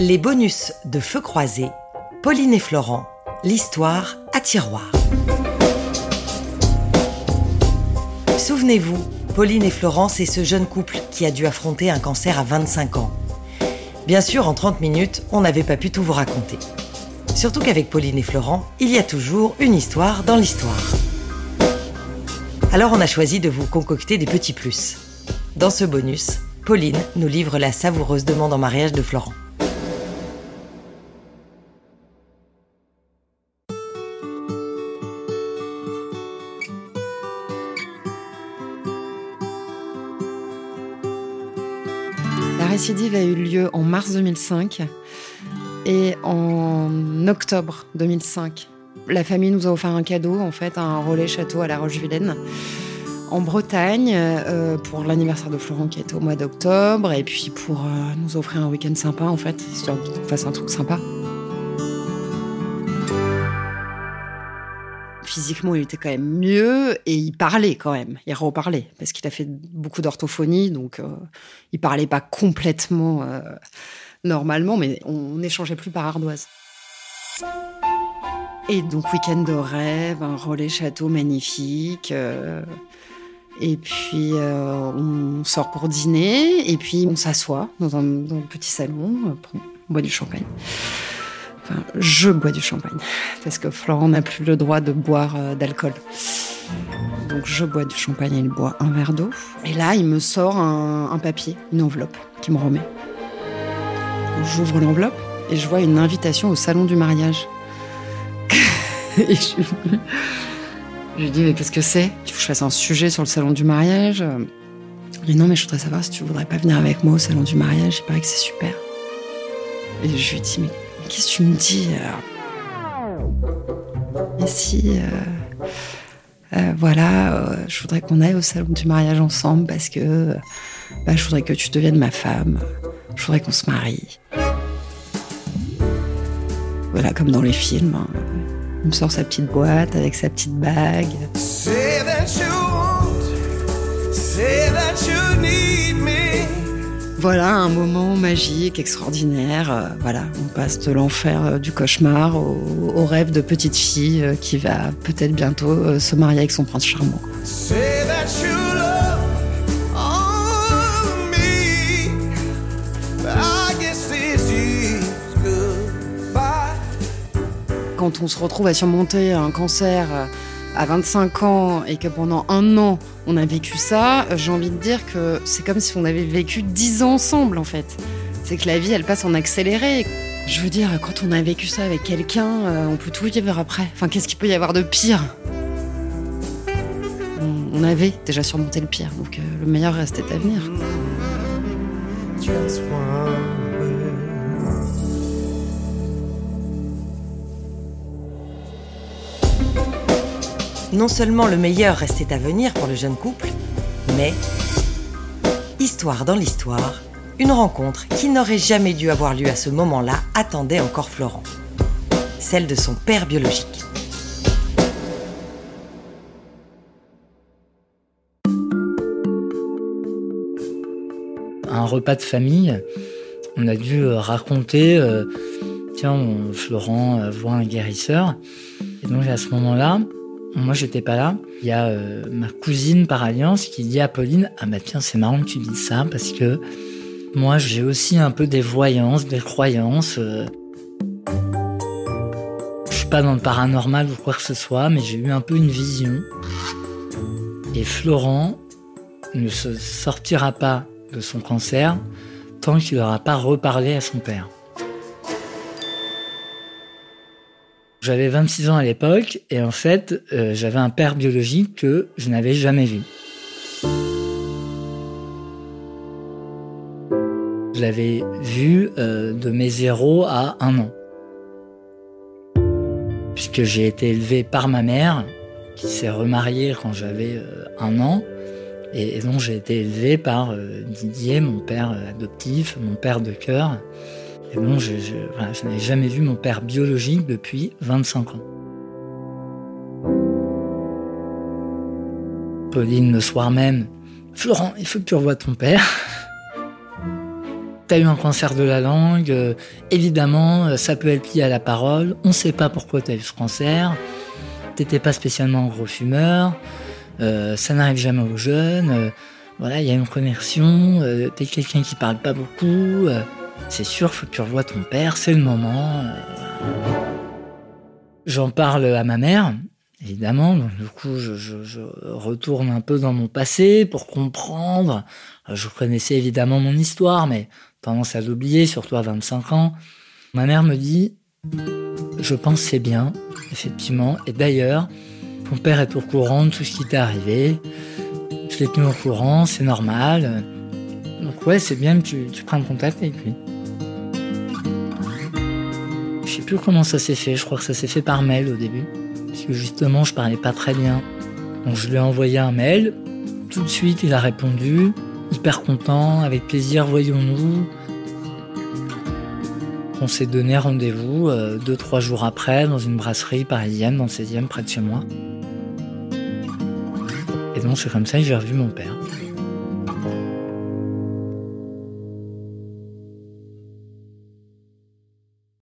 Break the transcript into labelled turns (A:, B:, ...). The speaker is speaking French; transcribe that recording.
A: Les bonus de Feu Croisé, Pauline et Florent, l'histoire à tiroir. Souvenez-vous, Pauline et Florent, c'est ce jeune couple qui a dû affronter un cancer à 25 ans. Bien sûr, en 30 minutes, on n'avait pas pu tout vous raconter. Surtout qu'avec Pauline et Florent, il y a toujours une histoire dans l'histoire. Alors on a choisi de vous concocter des petits plus. Dans ce bonus, Pauline nous livre la savoureuse demande en mariage de Florent.
B: Récidive a eu lieu en mars 2005 et en octobre 2005. La famille nous a offert un cadeau, en fait, un relais château à La Roche-Vilaine, en Bretagne, euh, pour l'anniversaire de Florent qui était au mois d'octobre, et puis pour euh, nous offrir un week-end sympa, en fait, histoire qu'on fasse un truc sympa. Physiquement, il était quand même mieux et il parlait quand même. Il reparlait parce qu'il a fait beaucoup d'orthophonie, donc euh, il parlait pas complètement euh, normalement, mais on n'échangeait plus par ardoise. Et donc, week-end de rêve, un relais château magnifique. euh, et puis, on sort pour dîner. Et puis, on s'assoit dans un, petit salon. pour- boit du champagne. Enfin, je bois du champagne. Parce que Florent n'a plus le droit de boire euh, d'alcool. Donc, je bois du champagne et il boit un verre d'eau. Et là, il me sort un, papier, une enveloppe, qu'il me remet. J'ouvre l'enveloppe et je vois une invitation au salon du mariage. et je, lui dis, mais qu'est-ce que c'est? Tu veux que je fasse un sujet sur le salon du mariage? Il dit, non, mais je voudrais savoir si tu voudrais pas venir avec moi au salon du mariage. Il paraît que c'est super. Et je lui dis, mais qu'est-ce que tu me dis euh Et si, euh, euh, voilà, euh, je voudrais qu'on aille au salon du mariage ensemble parce que euh, bah, je voudrais que tu deviennes ma femme. Je voudrais qu'on se marie. Voilà, comme dans les films. hein. Il me sort sa petite boîte avec sa petite bague.
C: Say that you want, say that you need me.
B: Voilà, un moment magique, extraordinaire. Euh, voilà, on passe de l'enfer euh, du cauchemar au, au rêve de petite fille euh, qui va peut-être bientôt se marier avec son prince charmant. Quand on se retrouve à surmonter un cancer à 25 ans et que pendant un an on a vécu ça, j'ai envie de dire que c'est comme si on avait vécu 10 ans ensemble en fait. C'est que la vie elle passe en accéléré. Je veux dire, quand on a vécu ça avec quelqu'un, euh, on peut tout vivre après. Enfin, qu'est-ce qu'il peut y avoir de pire? On, avait déjà surmonté le pire, donc euh, le meilleur restait à venir.
A: Non seulement le meilleur restait à venir pour le jeune couple, mais, histoire dans l'histoire, une rencontre qui n'aurait jamais dû avoir lieu à ce moment-là attendait encore Florent. Celle de son père biologique.
D: un repas de famille, on a dû euh, raconter, euh, tiens, Florent euh, voit un guérisseur. Et donc à ce moment-là, moi j'étais pas là. Il y a euh, ma cousine par alliance qui dit à Pauline, ah bah tiens, c'est marrant que tu dis ça parce que moi j'ai aussi un peu des voyances, des croyances. euh. Je suis pas dans le paranormal ou quoi que ce soit, mais j'ai eu un peu une vision. Et Florent ne se sortira pas de son cancer tant qu'il n'aura pas reparlé à son père. J'avais 26 ans à l'époque et en fait, euh, j'avais un père biologique que je n'avais jamais vu. Je l'avais vu euh, de mes 0 à 1 an. Puisque j'ai été élevé par ma mère, qui s'est remariée quand j'avais euh, un an. Et, et donc j'ai été élevé par Didier, mon père adoptif, mon père de cœur. Et je, n'avais jamais vu mon père biologique depuis 25 ans. Pauline, le soir même, Florent, il faut que tu revoies ton père. t'as eu un cancer de la langue, euh, évidemment, euh, ça peut être lié à la parole. On sait pas pourquoi t'as eu ce cancer. T'étais pas spécialement gros fumeur. Euh, ça n'arrive jamais aux jeunes. voilà, il y a une connexion. t'es quelqu'un qui parle pas beaucoup. C'est sûr, faut que tu revoies ton père. C'est le moment. J'en parle à ma mère évidemment. du coup, je, retourne un peu dans mon passé pour comprendre. Euh, je connaissais évidemment mon histoire, mais tendance à l'oublier, surtout à 25 ans. Ma mère me dit, je pense c'est bien, effectivement. Et d'ailleurs, ton père est au courant de tout ce qui t'est arrivé. Je l'ai tenu au courant, c'est normal. Donc ouais, c'est bien que tu, prennes contact avec lui. Je sais plus comment ça s'est fait, je crois que ça s'est fait par mail au début parce que justement je parlais pas très bien. Donc je lui ai envoyé un mail, tout de suite il a répondu, hyper content, avec plaisir, voyons-nous. On s'est donné rendez-vous euh, deux, trois jours après dans une brasserie parisienne, dans le 16e, près de chez moi. Et donc c'est comme ça que j'ai revu mon père.